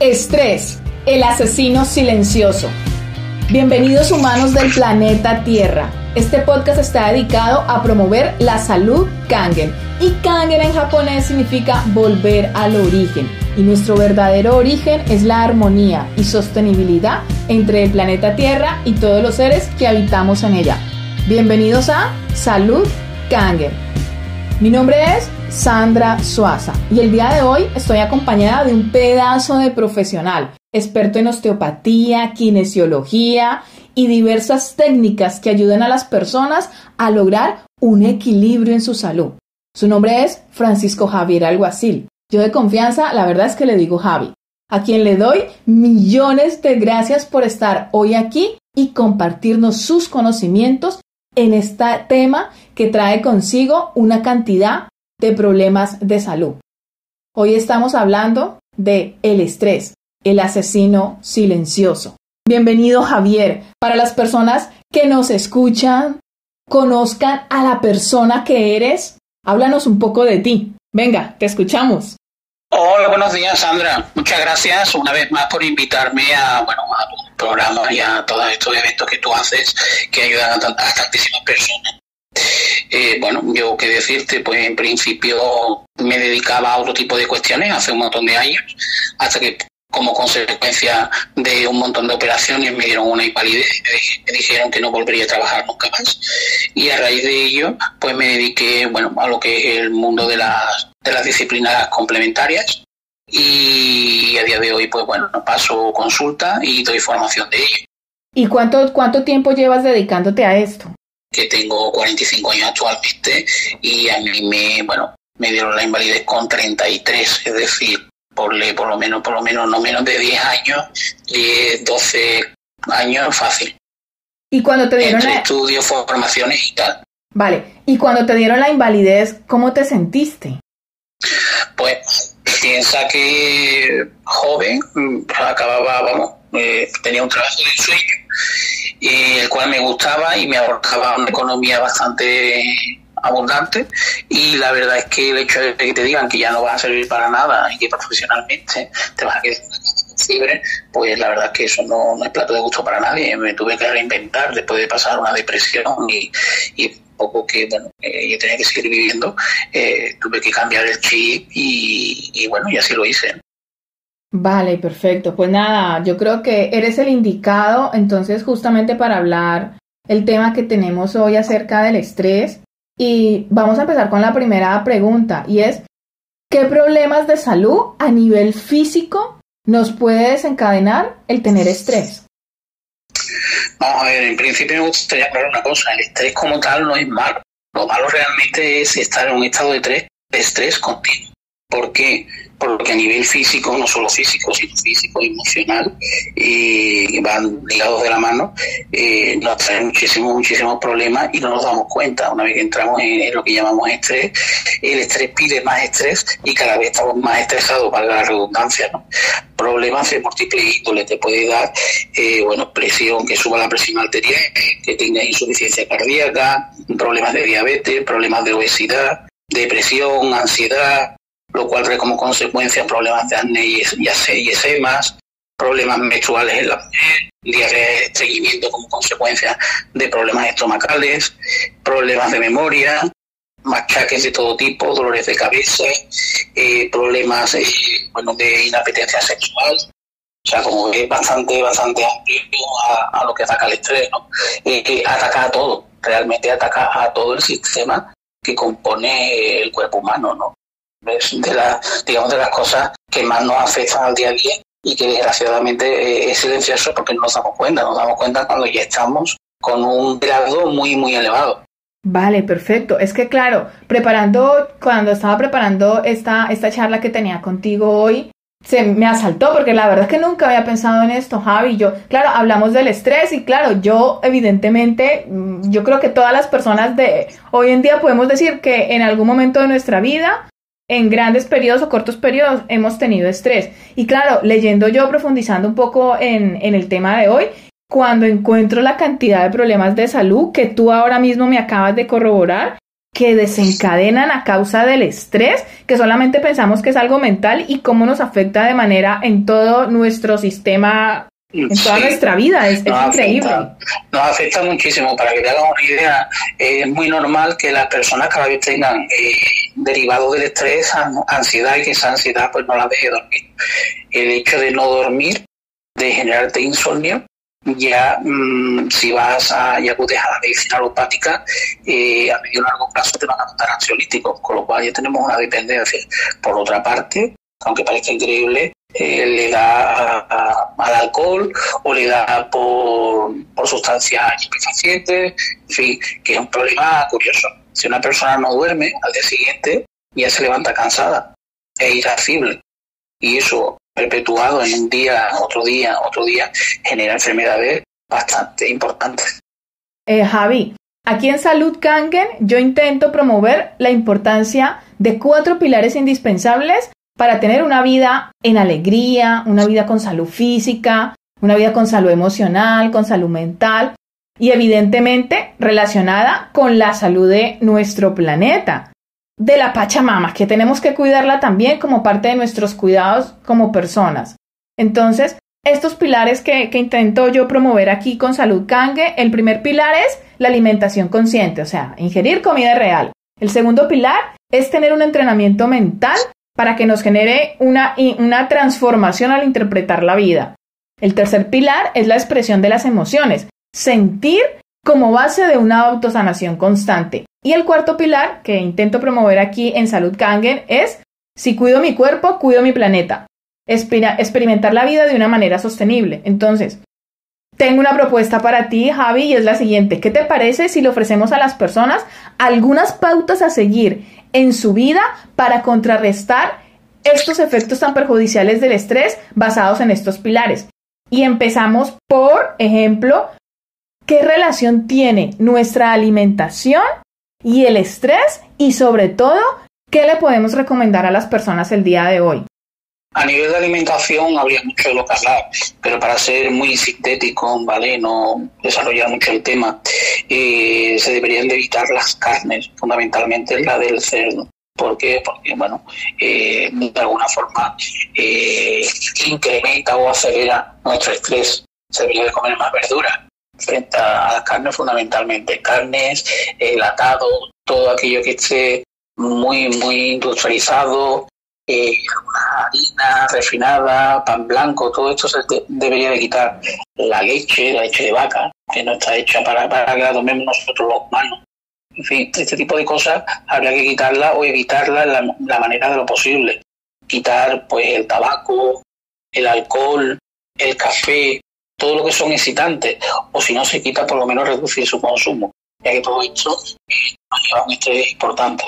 Estrés, el asesino silencioso. Bienvenidos humanos del planeta Tierra. Este podcast está dedicado a promover la salud Kangen. Y Kangen en japonés significa volver al origen. Y nuestro verdadero origen es la armonía y sostenibilidad entre el planeta Tierra y todos los seres que habitamos en ella. Bienvenidos a Salud Kangen. Mi nombre es Sandra Suaza y el día de hoy estoy acompañada de un pedazo de profesional, experto en osteopatía, kinesiología y diversas técnicas que ayudan a las personas a lograr un equilibrio en su salud. Su nombre es Francisco Javier Alguacil. Yo de confianza, la verdad es que le digo Javi, a quien le doy millones de gracias por estar hoy aquí y compartirnos sus conocimientos en este tema que trae consigo una cantidad de problemas de salud. Hoy estamos hablando de el estrés, el asesino silencioso. Bienvenido Javier. Para las personas que nos escuchan, conozcan a la persona que eres, háblanos un poco de ti. Venga, te escuchamos. Hola, buenos días, Sandra. Muchas gracias una vez más por invitarme a, bueno, a tu programa y a todos estos eventos que tú haces que ayudan a, tantísimas personas. Eh, bueno, yo qué decirte, pues en principio me dedicaba a otro tipo de cuestiones hace un montón de años, hasta que como consecuencia de un montón de operaciones me dieron una invalidez, me dijeron que no volvería a trabajar nunca más y a raíz de ello pues me dediqué bueno a lo que es el mundo de las, de las disciplinas complementarias y a día de hoy pues bueno paso consulta y doy formación de ello. ¿Y cuánto, cuánto tiempo llevas dedicándote a esto? que tengo 45 años actualmente y a mí me, bueno, me dieron la invalidez con 33, es decir, por, por lo menos, por lo menos, no menos de 10 años, 10, 12 años fácil. ¿Y cuando te dieron Entre la... estudios, formaciones y tal. Vale, y cuando te dieron la invalidez, ¿cómo te sentiste? Pues piensa que joven, acababa, vamos, eh, tenía un trabajo de sueño el cual me gustaba y me ahorraba una economía bastante abundante. Y la verdad es que el hecho de que te digan que ya no vas a servir para nada y que profesionalmente te vas a quedar fiebre, pues la verdad es que eso no, es plato de gusto para nadie. Me tuve que reinventar después de pasar una depresión y, y poco que bueno eh, yo tenía que seguir viviendo, eh, tuve que cambiar el chip y, y bueno, y así lo hice. Vale, perfecto. Pues nada, yo creo que eres el indicado entonces justamente para hablar el tema que tenemos hoy acerca del estrés. Y vamos a empezar con la primera pregunta y es, ¿qué problemas de salud a nivel físico nos puede desencadenar el tener estrés? Vamos a ver, en principio me gustaría aclarar una cosa, el estrés como tal no es malo. Lo malo realmente es estar en un estado de estrés, de estrés continuo. ¿Por qué? porque a nivel físico, no solo físico, sino físico y emocional, eh, van ligados de la mano, eh, nos traen muchísimos, muchísimos problemas y no nos damos cuenta. Una vez que entramos en, lo que llamamos estrés, el estrés pide más estrés y cada vez estamos más estresados, valga la redundancia, ¿no? Problemas de múltiples índole, te puede dar, eh, bueno, presión, que suba la presión arterial, que tenga insuficiencia cardíaca, problemas de diabetes, problemas de obesidad, depresión, ansiedad, lo cual trae como consecuencia problemas de acné y, esemas, problemas menstruales en la mujer, diarrea estreñimiento como consecuencia de problemas estomacales, problemas de memoria, machaques de todo tipo, dolores de cabeza, eh, problemas eh, bueno, de inapetencia sexual. O sea, como es bastante, bastante amplio a, lo que ataca el estrés, ¿no? Eh, ataca a todo, realmente ataca a todo el sistema que compone el cuerpo humano, ¿no? De, la, digamos, de las cosas que más nos afectan al día a día y que desgraciadamente eh, es silencioso porque no nos damos cuenta, nos damos cuenta cuando ya estamos con un grado muy, muy elevado. Vale, perfecto. Es que claro, preparando, cuando estaba preparando esta, esta charla que tenía contigo hoy, se me asaltó porque la verdad es que nunca había pensado en esto, Javi. Yo, claro, hablamos del estrés y claro, yo evidentemente, mm, yo creo que todas las personas de hoy en día podemos decir que en algún momento de nuestra vida en grandes periodos o cortos periodos hemos tenido estrés. Y claro, leyendo yo, profundizando un poco en, en, el tema de hoy, cuando encuentro la cantidad de problemas de salud que tú ahora mismo me acabas de corroborar, que desencadenan a causa del estrés, que solamente pensamos que es algo mental y cómo nos afecta de manera en todo nuestro sistema, en toda nuestra vida. Es, increíble. nos afecta muchísimo. Para que te hagas una idea, es muy normal que las personas cada vez tengan eh, derivado del estrés ansiedad y que esa ansiedad pues no la deje dormir. El hecho de no dormir, de generarte insomnio, ya mm, si vas a, y acudes a la medicina alopática, eh, a medio y largo plazo te van a dar ansiolíticos, con lo cual ya tenemos una dependencia. Por otra parte, aunque parezca increíble, eh, le da al alcohol o le da por, por sustancias estupefacientes, en fin, que es un problema curioso. Si una persona no duerme, al día siguiente ya se levanta cansada, es irascible. Y eso perpetuado en un día, otro día, otro día, genera enfermedades bastante importantes. Eh, Javi, aquí en Salud Kangen yo intento promover la importancia de cuatro pilares indispensables para tener una vida en alegría, una vida con salud física, una vida con salud emocional, con salud mental y evidentemente relacionada con la salud de nuestro planeta de la Pachamama, que tenemos que cuidarla también como parte de nuestros cuidados como personas. Entonces, estos pilares que, intento yo promover aquí con Salud Kange, el primer pilar es la alimentación consciente, o sea, ingerir comida real. El segundo pilar es tener un entrenamiento mental para que nos genere una, una transformación al interpretar la vida. El tercer pilar es la expresión de las emociones, sentir como base de una autosanación constante. Y el cuarto pilar que intento promover aquí en Salud Kangen es, si cuido mi cuerpo, cuido mi planeta. experimentar la vida de una manera sostenible. Entonces, tengo una propuesta para ti, Javi, y es la siguiente. ¿Qué te parece si le ofrecemos a las personas algunas pautas a seguir en su vida para contrarrestar estos efectos tan perjudiciales del estrés basados en estos pilares? Y empezamos por ejemplo, ¿qué relación tiene nuestra alimentación y el estrés y sobre todo, ¿qué le podemos recomendar a las personas el día de hoy? A nivel de alimentación habría mucho de lo que hablar, pero para ser muy sintético, ¿vale? No desarrollar mucho el tema, eh, se deberían de evitar las carnes, fundamentalmente la del cerdo. ¿Por qué? Porque, bueno, eh, de alguna forma eh, incrementa o acelera nuestro estrés. Se debería de comer más verduras, frente a las carnes fundamentalmente, carnes, el atado, todo aquello que esté muy, muy industrializado, eh, harina refinada, pan blanco, todo esto se debería de quitar. La leche, la leche de vaca, que no está hecha para, para que la tomemos nosotros los humanos. En fin, este tipo de cosas habría que quitarla o evitarla la, la manera de lo posible. Quitar pues el tabaco, el alcohol, el café, todo lo que son excitantes, o si no se quita, por lo menos reducir su consumo, ya que todo esto nos un estrés importante.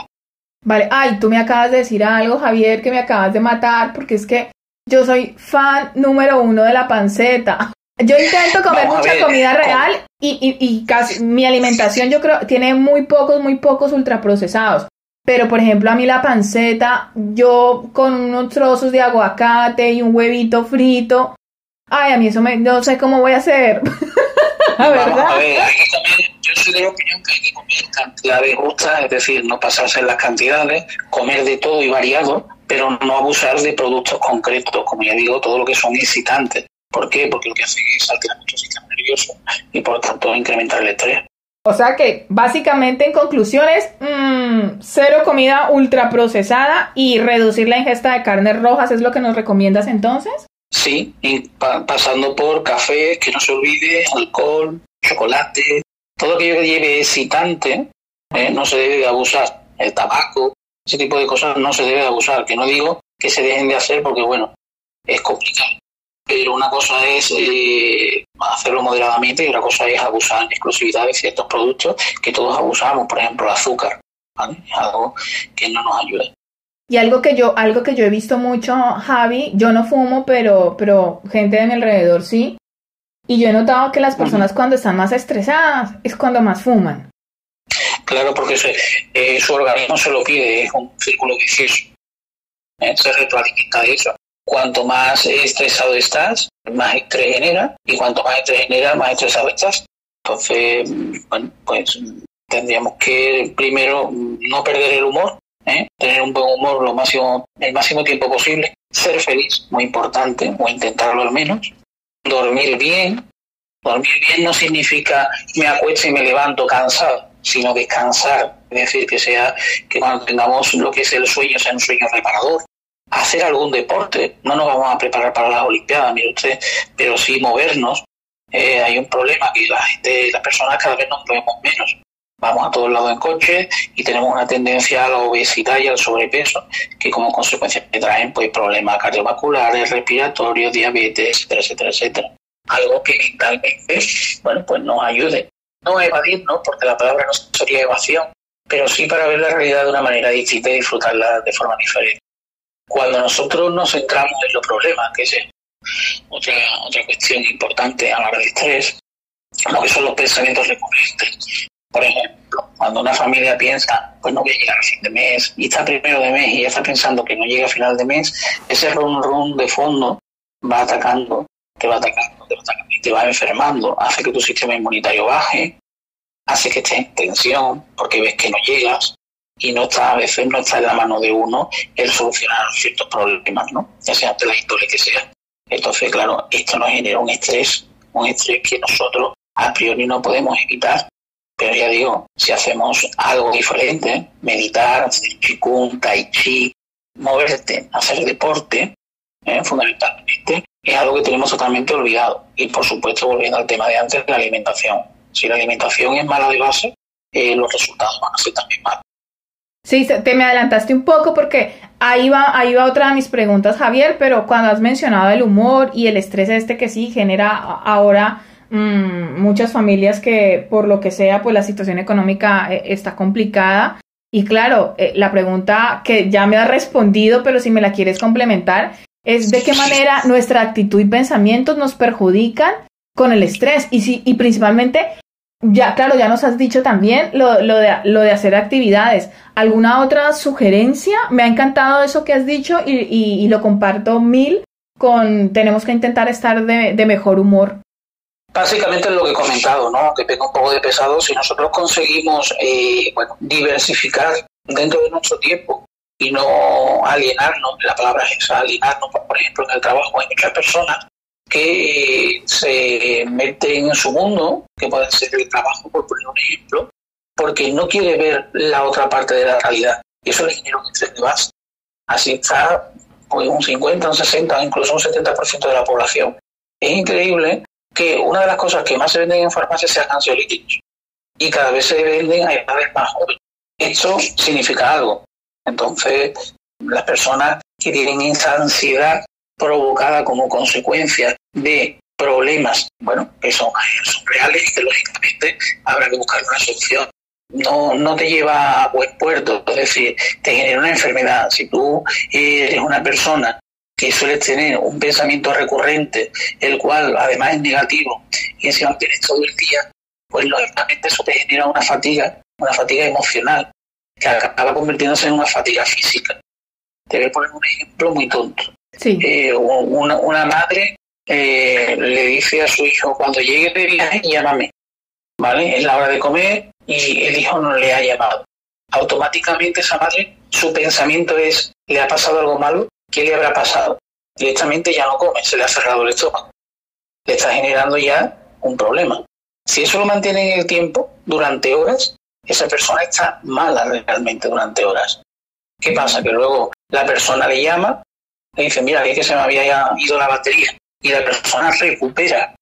Vale, ay, tú me acabas de decir algo, Javier, que me acabas de matar, porque es que yo soy fan número uno de la panceta. Yo intento comer mucha comida real y, y, y casi mi alimentación yo creo tiene muy pocos, muy pocos ultraprocesados. Pero por ejemplo a mí la panceta, yo con unos trozos de aguacate y un huevito frito, Ay, a mí eso me, no sé cómo voy a hacer. a ver, yo soy de la opinión que hay que comer cantidades justas, es decir, no pasarse en las cantidades, comer de todo y variado, pero no abusar de productos concretos, como ya digo, todo lo que son excitantes. ¿Por qué? Porque lo que hace es alterar nuestro sistema nervioso y por lo tanto incrementar el estrés. O sea que básicamente en conclusiones, mmm, cero comida ultraprocesada y reducir la ingesta de carnes rojas es lo que nos recomiendas entonces. Sí, pasando por café, que no se olvide, alcohol, chocolate, todo aquello que lleve excitante, ¿eh? no se debe de abusar. El tabaco, ese tipo de cosas no se debe de abusar. Que no digo que se dejen de hacer porque, bueno, es complicado. Pero una cosa es eh, hacerlo moderadamente y otra cosa es abusar en exclusividad de ciertos productos que todos abusamos, por ejemplo, el azúcar. Algo que no nos ayuda. Y algo que yo, algo que yo he visto mucho, Javi, yo no fumo, pero, pero gente de mi alrededor sí. Y yo he notado que las personas cuando están más estresadas es cuando más fuman. Claro, porque eh, su organismo se lo pide, es un círculo vicioso. ¿eh? Se retroalimenta de eso. Cuanto más estresado estás, más estrés genera, y cuanto más estrés genera, más estresado estás. Entonces, bueno, pues tendríamos que primero no perder el humor, ¿eh? tener un buen humor lo máximo, el máximo tiempo posible, ser feliz, muy importante, o intentarlo al menos, dormir bien. Dormir bien no significa me acuesto y me levanto cansado, sino descansar, es decir, que sea que cuando tengamos lo que es el sueño sea un sueño reparador. Hacer algún deporte, no nos vamos a preparar para las Olimpiadas, mire usted, pero sí movernos. Eh, hay un problema que la gente, las personas cada vez nos movemos menos vamos a todos lados en coche y tenemos una tendencia a la obesidad y al sobrepeso que como consecuencia traen pues problemas cardiovasculares, respiratorios, diabetes, etcétera, etcétera, etcétera. Algo que mentalmente, bueno, pues nos ayude. No a evadirnos, porque la palabra no sería evasión, pero sí para ver la realidad de una manera distinta y disfrutarla de forma diferente. Cuando nosotros nos centramos en los problemas, que es otra, otra cuestión importante a hablar de estrés, lo que son los pensamientos recurrentes. Por ejemplo, cuando una familia piensa, pues no voy a llegar a fin de mes, y está primero de mes y ya está pensando que no llega a final de mes, ese run run de fondo va atacando, te va atacando, te va atacando y te va enfermando, hace que tu sistema inmunitario baje, hace que estés en tensión porque ves que no llegas y no está, a veces no está en la mano de uno el solucionar ciertos problemas, ¿no? Ya sea de la índole que sea. Entonces, claro, esto nos genera un estrés, un estrés que nosotros a priori no podemos evitar pero ya digo, si hacemos algo diferente, meditar, hacer chikung, tai chi, moverte, hacer deporte, ¿eh? fundamentalmente, es algo que tenemos totalmente olvidado. Y por supuesto, volviendo al tema de antes, la alimentación. Si la alimentación es mala de base, eh, los resultados van a ser también malos. Sí, te me adelantaste un poco porque ahí va, ahí va otra de mis preguntas, Javier, pero cuando has mencionado el humor y el estrés este que sí genera ahora Mm, muchas familias que por lo que sea, pues la situación económica eh, está complicada. Y claro, eh, la pregunta que ya me ha respondido, pero si me la quieres complementar, es de qué manera nuestra actitud y pensamientos nos perjudican con el estrés y, si, y principalmente, ya claro, ya nos has dicho también lo, lo, de, lo de hacer actividades. ¿Alguna otra sugerencia? Me ha encantado eso que has dicho y, y, lo comparto mil con tenemos que intentar estar de, de mejor humor. Básicamente lo que he comentado, ¿no? que pega un poco de pesado. Si nosotros conseguimos eh, bueno, diversificar dentro de nuestro tiempo y no alienarnos, la palabra es esa, alienarnos, por ejemplo, en el trabajo hay muchas personas que se meten en su mundo, que puede ser el trabajo, por poner un ejemplo, porque no quiere ver la otra parte de la realidad. Y eso le genera un de base. Así está pues, un 50, un 60, incluso un 70% de la población. Es increíble que una de las cosas que más se venden en farmacia sean ansiolíticos y cada vez se venden a edades más jóvenes. Esto significa algo. Entonces, las personas que tienen esa ansiedad provocada como consecuencia de problemas, bueno, que son, reales y que lógicamente habrá que buscar una solución. No, no te lleva a buen puerto, es decir, te genera una enfermedad. Si tú eres una persona que suele tener un pensamiento recurrente, el cual además es negativo, y encima tienes todo el día, pues lógicamente eso te genera una fatiga, una fatiga emocional, que acaba convirtiéndose en una fatiga física. Te voy a poner un ejemplo muy tonto. Eh, una, madre eh, le dice a su hijo, cuando llegue de viaje, llámame. ¿Vale? Es la hora de comer y el hijo no le ha llamado. Automáticamente esa madre, su pensamiento es, ¿le ha pasado algo malo? ¿Qué le habrá pasado? Directamente ya no come, se le ha cerrado el estómago. Le está generando ya un problema. Si eso lo mantiene en el tiempo, durante horas, esa persona está mala realmente durante horas. ¿Qué pasa? Que luego la persona le llama, le dice, mira, que se me había ido la batería. Y la persona recupera.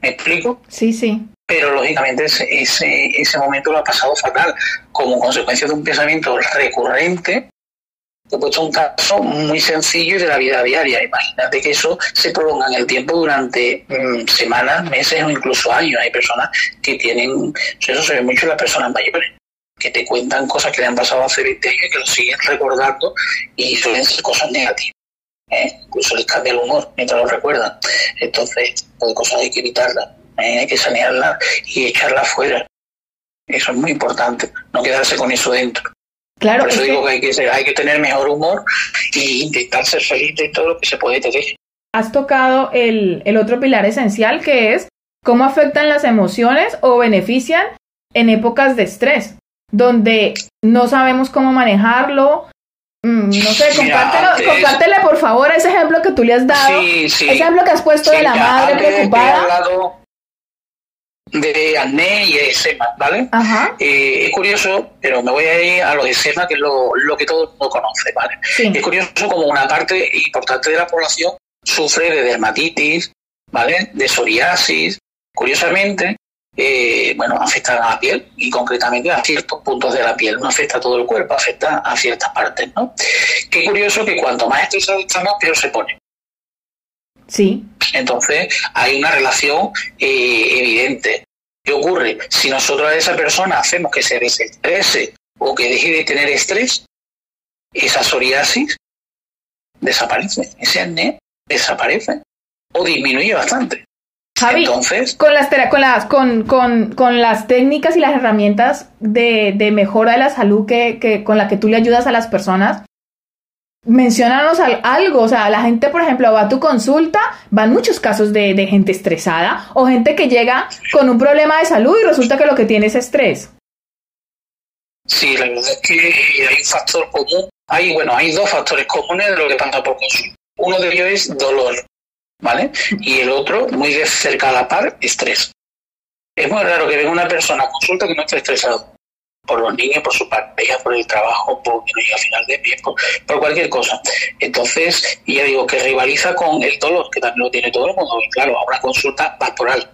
¿Me explico? Sí, sí. Pero lógicamente ese, ese, ese momento lo ha pasado fatal, como consecuencia de un pensamiento recurrente He puesto un caso muy sencillo de la vida diaria. Imagínate que eso se prolonga en el tiempo durante mm, semanas, meses o incluso años. Hay personas que tienen, eso se ve mucho en las personas mayores, que te cuentan cosas que le han pasado hace 20 años y que lo siguen recordando y suelen ser cosas negativas. ¿eh? Incluso les cambia el humor mientras lo recuerdan. Entonces, pues cosas hay que evitarlas, ¿eh? hay que sanearlas y echarlas fuera. Eso es muy importante, no quedarse con eso dentro. Claro, Por eso digo que, hay que, hay que tener mejor humor y intentar ser feliz de todo lo que se puede tener. Has tocado el, el otro pilar esencial que es cómo afectan las emociones o benefician en épocas de estrés, donde no sabemos cómo manejarlo. Mm, no sé, compártele por favor ese ejemplo que tú le has dado. Ese ejemplo que has puesto de la madre preocupada de acné y eczema, ¿vale? Eh, es curioso, pero me voy a ir a los eczema, que es lo, que todo el mundo conoce, ¿vale? Es curioso como una parte importante de la población sufre de dermatitis, ¿vale? De psoriasis. Curiosamente, eh, bueno, afecta a la piel y concretamente a ciertos puntos de la piel. No afecta a todo el cuerpo, afecta a ciertas partes, ¿no? Qué curioso que cuanto más estresado estamos, peor se pone. Sí. Entonces, hay una relación eh, evidente. ¿Qué ocurre? Si nosotros a esa persona hacemos que se desestrese o que deje de tener estrés, esa psoriasis desaparece, ese acné desaparece o disminuye bastante. Javi, Entonces, con las, con, las, con, con, con las técnicas y las herramientas de, de mejora de la salud que, que, con la que tú le ayudas a las personas, Menciónanos algo, o sea, la gente, por ejemplo, va a tu consulta, van muchos casos de, gente estresada o gente que llega con un problema de salud y resulta que lo que tiene es estrés. Sí, la verdad es que hay un factor común, hay, bueno, hay dos factores comunes de lo que pasa por consulta. Uno de ellos es dolor, ¿vale? Y el otro, muy de cerca a la par, estrés. Es muy raro que venga una persona a consulta que no esté estresado por los niños, por su pareja, por el trabajo, porque no llega a final de mes, por, cualquier cosa. Entonces, ya digo que rivaliza con el dolor, que también lo tiene todo el mundo, y claro, a una consulta pastoral.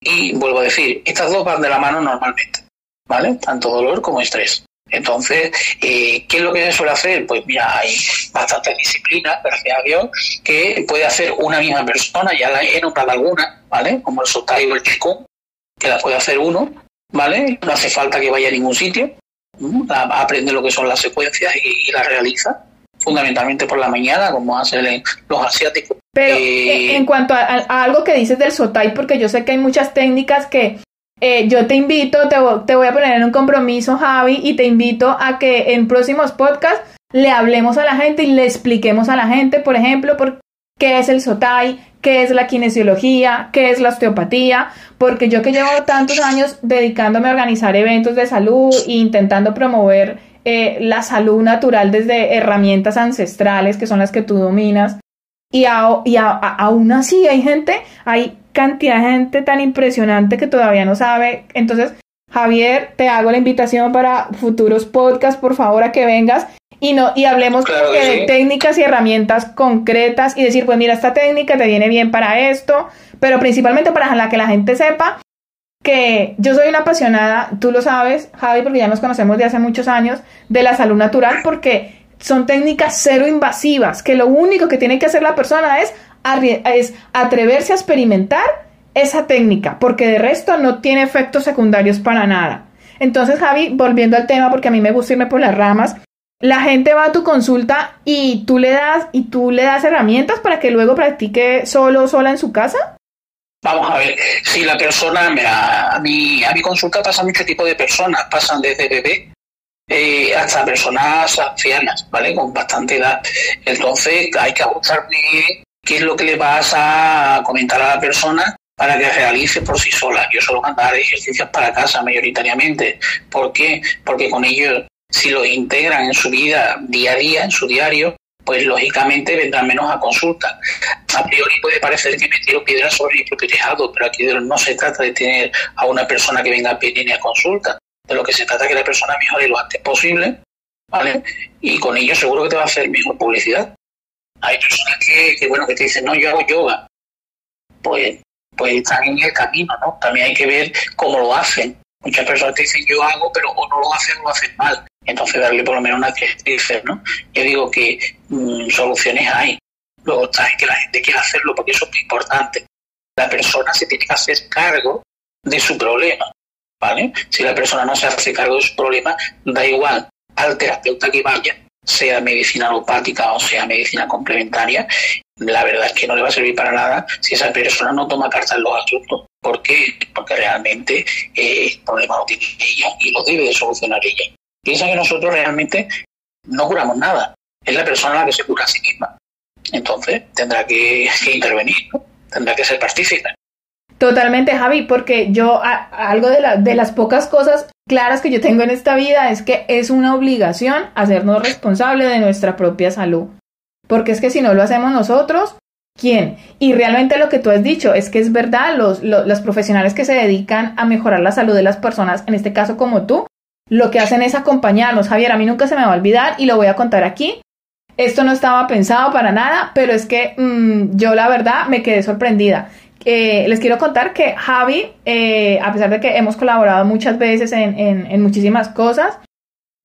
Y vuelvo a decir, estas dos van de la mano normalmente, ¿vale? Tanto dolor como estrés. Entonces, eh, ¿qué es lo que se suele hacer? Pues mira, hay bastante disciplina, gracias a Dios, que puede hacer una misma persona, ya la he nombrado alguna, ¿vale? Como el sotai o el chico, que la puede hacer uno, ¿vale? No hace falta que vaya a ningún sitio, aprende lo que son las secuencias y, las realiza, fundamentalmente por la mañana, como hacen los asiáticos. Pero eh, eh, en cuanto a, algo que dices del Sotai, porque yo sé que hay muchas técnicas que eh, yo te invito, te, te voy a poner en un compromiso, Javi, y te invito a que en próximos podcasts le hablemos a la gente y le expliquemos a la gente, por ejemplo, por qué es el SOTAI, qué es la kinesiología, qué es la osteopatía, porque yo que llevo tantos años dedicándome a organizar eventos de salud e intentando promover eh, la salud natural desde herramientas ancestrales que son las que tú dominas, y, y aún así hay gente, hay cantidad de gente tan impresionante que todavía no sabe. Entonces, Javier, te hago la invitación para futuros podcasts, por favor, a que vengas y no y hablemos de técnicas y herramientas concretas y decir, pues mira, esta técnica te viene bien para esto, pero principalmente para la que la gente sepa que yo soy una apasionada, tú lo sabes, Javi, porque ya nos conocemos de hace muchos años, de la salud natural, porque son técnicas cero invasivas, que lo único que tiene que hacer la persona es, es atreverse a experimentar esa técnica, porque de resto no tiene efectos secundarios para nada. Entonces, Javi, volviendo al tema, porque a mí me gusta irme por las ramas, la gente va a tu consulta y tú le das y tú le das herramientas para que luego practique solo sola en su casa. Vamos a ver, si la persona, a mi, a mi consulta pasan mucho tipo de personas, pasan desde bebé eh, hasta personas ancianas, ¿vale? Con bastante edad. Entonces hay que ajustar qué es lo que le vas a comentar a la persona para que realice por sí sola. Yo suelo mandar ejercicios para casa mayoritariamente. ¿Por qué? Porque con ellos si lo integran en su vida día a día, en su diario, pues lógicamente vendrán menos a consulta. A priori puede parecer que me tiro piedras sobre mi propio tejado, pero aquí no se trata de tener a una persona que venga a pedir a consulta. De lo que se trata es que la persona mejore lo antes posible, ¿vale? Y con ello seguro que te va a hacer mejor publicidad. Hay personas que, bueno, que te dicen, no, yo hago yoga. Pues, pues están en el camino, ¿no? También hay que ver cómo lo hacen. Muchas personas te dicen, yo hago, pero o no lo hacen o lo hacen mal. Entonces darle por lo menos una directriz, ¿no? Yo digo que mm, soluciones hay. Luego está que la gente quiera hacerlo porque eso es importante. La persona se tiene que hacer cargo de su problema, ¿vale? Si la persona no se hace cargo de su problema, da igual al terapeuta que vaya, sea medicina alopática o sea medicina complementaria, la verdad es que no le va a servir para nada si esa persona no toma cartas en los asuntos. ¿Por qué? Porque realmente eh, el problema lo tiene ella y lo debe de solucionar ella. Piensa que nosotros realmente no curamos nada. Es la persona la que se cura a sí misma. Entonces tendrá que, intervenir, tendrá que ser partícipe. Totalmente, Javi, porque yo algo de, de las pocas cosas claras que yo tengo en esta vida es que es una obligación hacernos responsables de nuestra propia salud. Porque es que si no lo hacemos nosotros, ¿quién? Y realmente lo que tú has dicho es que es verdad, los, los, profesionales que se dedican a mejorar la salud de las personas, en este caso como tú, lo que hacen es acompañarnos. Javier, a mí nunca se me va a olvidar y lo voy a contar aquí. Esto no estaba pensado para nada, pero es que mm, yo la verdad me quedé sorprendida. Eh, les quiero contar que Javi, eh, a pesar de que hemos colaborado muchas veces en, en, muchísimas cosas,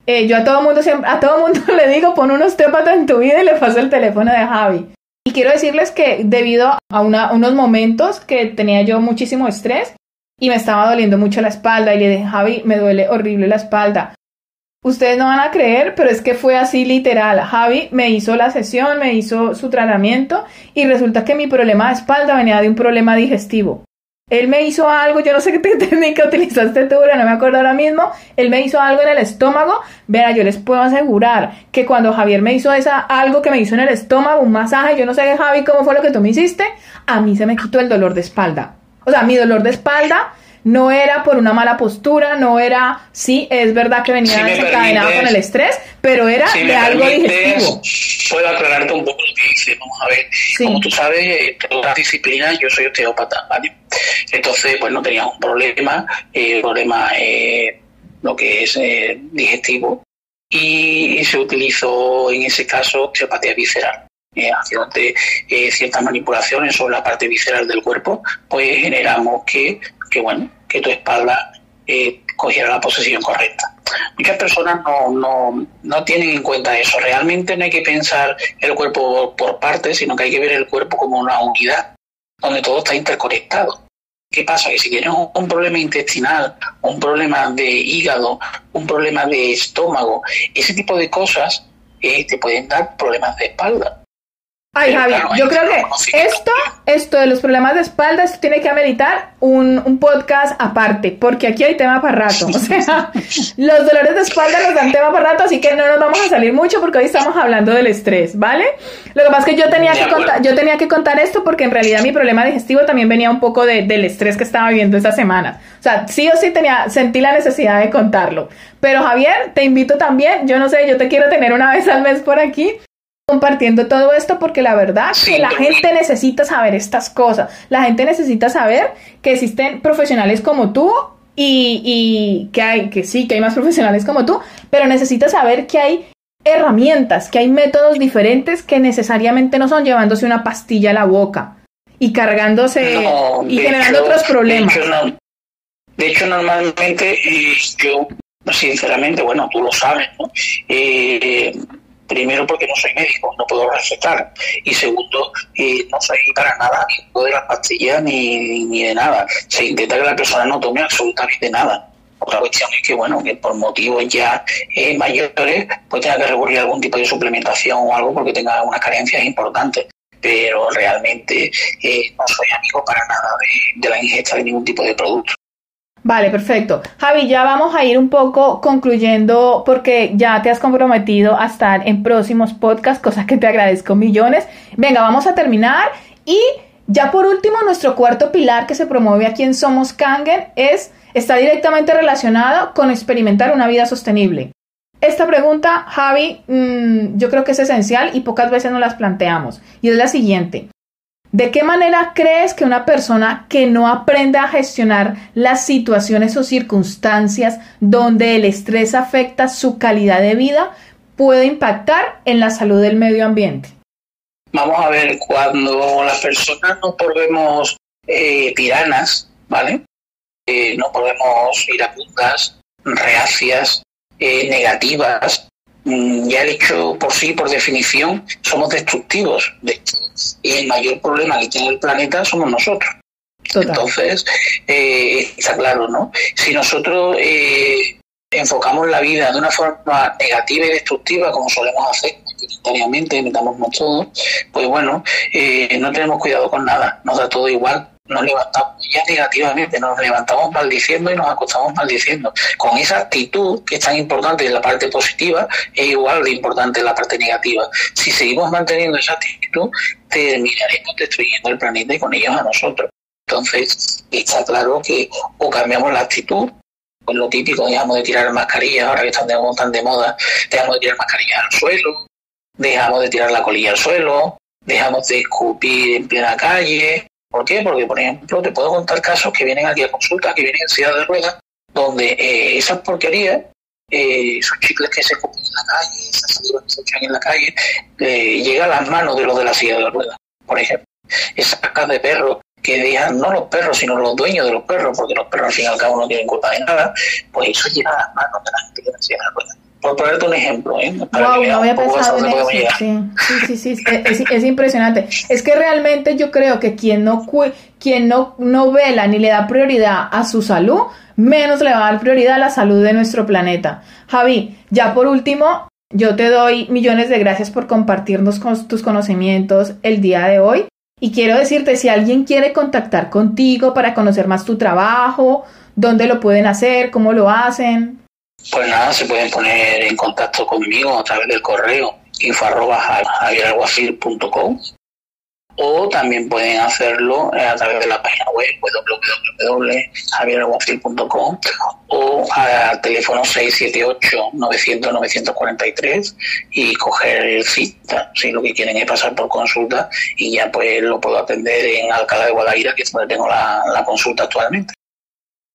eh, yo a todo mundo siempre, a todo mundo le digo, pon un osteópata en tu vida y le paso el teléfono de Javi. Y quiero decirles que debido a unos momentos que tenía yo muchísimo estrés y me estaba doliendo mucho la espalda y le dije, Javi, me duele horrible la espalda. Ustedes no van a creer, pero es que fue así literal. Javi me hizo la sesión, me hizo su tratamiento y resulta que mi problema de espalda venía de un problema digestivo. Él me hizo algo, yo no sé qué técnica utilizaste tú, no me acuerdo ahora mismo. Él me hizo algo en el estómago. Vea, yo les puedo asegurar que cuando Javier me hizo esa, algo que me hizo en el estómago, un masaje, yo no sé, Javi, cómo fue lo que tú me hiciste, a mí se me quitó el dolor de espalda. O sea, mi dolor de espalda no era por una mala postura, no era, sí, es verdad que venía desencadenado con el estrés, pero era de algo digestivo. Puedo aclararte un poco lo que dice, vamos a ver. Como tú sabes, en todas las disciplinas yo soy osteópata, ¿vale? Entonces, pues no tenía un problema, eh, problema eh, lo que es eh, digestivo, y, se utilizó en ese caso osteopatía visceral. Eh, haciendo ciertas manipulaciones sobre la parte visceral del cuerpo, pues generamos que que bueno, que tu espalda eh, cogiera la posición correcta. Muchas personas no, no, no, tienen en cuenta eso. Realmente no hay que pensar el cuerpo por partes, sino que hay que ver el cuerpo como una unidad, donde todo está interconectado. ¿Qué pasa? Que si tienes un, problema intestinal, un problema de hígado, un problema de estómago, ese tipo de cosas eh, te pueden dar problemas de espalda. Ay, Javi, yo creo que esto, esto de los problemas de espalda, esto tiene que ameritar un, un podcast aparte, porque aquí hay tema para rato. O sea, los dolores de espalda nos dan tema para rato, así que no nos vamos a salir mucho porque hoy estamos hablando del estrés, ¿vale? Lo que pasa es que yo tenía, que contar, yo tenía que contar esto porque en realidad mi problema digestivo también venía un poco de, del estrés que estaba viviendo estas semanas. O sea, sí o sí tenía, sentí la necesidad de contarlo. Pero Javier, te invito también, yo no sé, yo te quiero tener una vez al mes por aquí compartiendo todo esto porque la verdad que la gente necesita saber estas cosas. La gente necesita saber que existen profesionales como tú y, y, que hay, que sí, que hay más profesionales como tú, pero necesita saber que hay herramientas, que hay métodos diferentes que necesariamente no son llevándose una pastilla a la boca y cargándose y generando otros problemas. De hecho, normalmente eh, yo, sinceramente, bueno, tú lo sabes, ¿no? Eh, Primero porque no soy médico, no puedo recetar. Y segundo, eh, no soy para nada amigo de las pastillas ni, ni de nada. Se intenta que la persona no tome absolutamente nada. Otra cuestión es que, bueno, que por motivos ya eh, mayores, pues tenga que recurrir a algún tipo de suplementación o algo porque tenga unas carencias importantes. Pero realmente eh, no soy amigo para nada de, de la ingesta de ningún tipo de producto. Vale, perfecto. Javi, ya vamos a ir un poco concluyendo porque ya te has comprometido a estar en próximos podcasts, cosas que te agradezco millones. Venga, vamos a terminar y ya por último, nuestro cuarto pilar que se promueve aquí en Somos Kangen es está directamente relacionado con experimentar una vida sostenible. Esta pregunta, Javi, mm, yo creo que es esencial y pocas veces nos las planteamos. Y es la siguiente. ¿De qué manera crees que una persona que no aprende a gestionar las situaciones o circunstancias donde el estrés afecta su calidad de vida puede impactar en la salud del medio ambiente? Vamos a ver, cuando las personas nos volvemos eh, tiranas, ¿vale? Eh, nos volvemos iracundas, reacias, eh, negativas, ya el hecho por sí, por definición, somos destructivos. Y el mayor problema que tiene el planeta somos nosotros. Entonces, eh, está claro, ¿no? Si nosotros eh, enfocamos la vida de una forma negativa y destructiva, como solemos hacer mayoritariamente, metamos todos, pues bueno, eh, no tenemos cuidado con nada, nos da todo igual nos levantamos ya negativamente, nos levantamos maldiciendo y nos acostamos maldiciendo. Con esa actitud que es tan importante en la parte positiva, es igual de importante en la parte negativa. Si seguimos manteniendo esa actitud, terminaremos destruyendo el planeta y con ellos a nosotros. Entonces, está claro que o cambiamos la actitud, pues lo típico, dejamos de tirar mascarillas, ahora que están tan de moda, dejamos de tirar mascarillas al suelo, dejamos de tirar la colilla al suelo, dejamos de escupir en plena calle. ¿Por qué? Porque, por ejemplo, te puedo contar casos que vienen aquí a consulta, que vienen en silla de ruedas, donde eh, esas porquerías, eh, esos chicles que se escupen en la calle, esas salidas que se echan en la calle, eh, llegan a las manos de los de la silla de ruedas, por ejemplo. Esas cacas de perro que dejan no los perros, sino los dueños de los perros, porque los perros al fin y al cabo no tienen culpa de nada, pues eso llega a las manos de la gente que la silla de ruedas por ponerte un ejemplo, ¿eh? Para wow, no había pensado en eso. Sí, sí, sí, sí es, es, impresionante. Es que realmente yo creo que quien no quien no, no vela ni le da prioridad a su salud, menos le va a dar prioridad a la salud de nuestro planeta. Javi, ya por último, yo te doy millones de gracias por compartirnos con tus conocimientos el día de hoy. Y quiero decirte, si alguien quiere contactar contigo para conocer más tu trabajo, dónde lo pueden hacer, cómo lo hacen. Pues nada, se pueden poner en contacto conmigo a través del correo info o también pueden hacerlo a través de la página web www.javieralguacil.com o al teléfono 678-900-943 y coger el cita si lo que quieren es pasar por consulta y ya pues lo puedo atender en Alcalá de Guadaira que es donde tengo la consulta actualmente.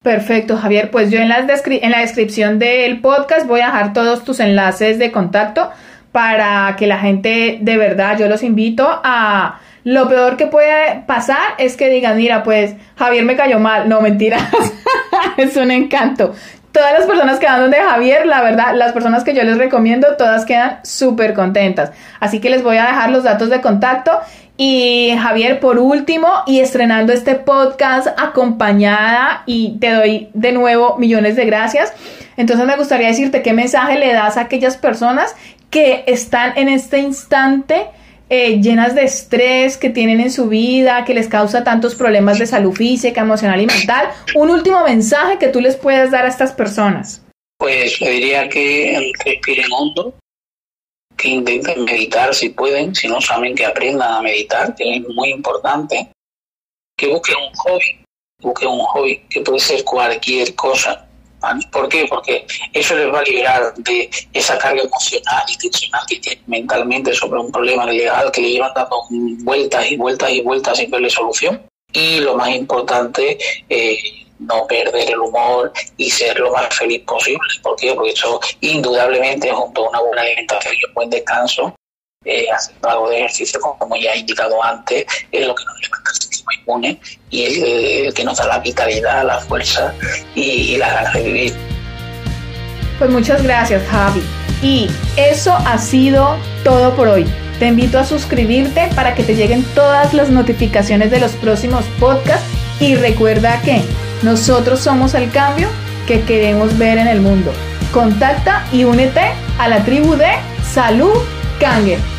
Perfecto, Javier. Pues yo en, la descripción del podcast voy a dejar todos tus enlaces de contacto para que la gente de verdad, yo los invito a... Lo peor que puede pasar es que digan, mira, pues Javier me cayó mal. No, mentiras. es un encanto. Todas las personas que van donde Javier, la verdad, las personas que yo les recomiendo, todas quedan súper contentas. Así que les voy a dejar los datos de contacto y Javier, por último, y estrenando este podcast acompañada, y te doy de nuevo millones de gracias. Entonces me gustaría decirte qué mensaje le das a aquellas personas que están en este instante eh, llenas de estrés que tienen en su vida, que les causa tantos problemas de salud física, emocional y mental. Un último mensaje que tú les puedas dar a estas personas. Pues le diría que respiren hondo, que intenten meditar si pueden, si no saben que aprendan a meditar, que es muy importante, que busquen un hobby, busquen un hobby que puede ser cualquier cosa. ¿Por qué? Porque eso les va a liberar de esa carga emocional y tensional que tienen mentalmente sobre un problema legal que le llevan dando vueltas y vueltas y vueltas sin verle solución. Y lo más importante, eh, no perder el humor y ser lo más feliz posible. ¿Por qué? Porque eso indudablemente junto a una buena alimentación y un buen descanso, eh, haciendo algo de ejercicio, como ya he indicado antes, es lo que nos levanta el sistema inmune y es el que nos da la vitalidad, la fuerza y, la ganas de vivir. Pues muchas gracias Javi. Y eso ha sido todo por hoy. Te invito a suscribirte para que te lleguen todas las notificaciones de los próximos podcasts y recuerda que nosotros somos el cambio que queremos ver en el mundo. Contacta y únete a la tribu de Salud Kangen.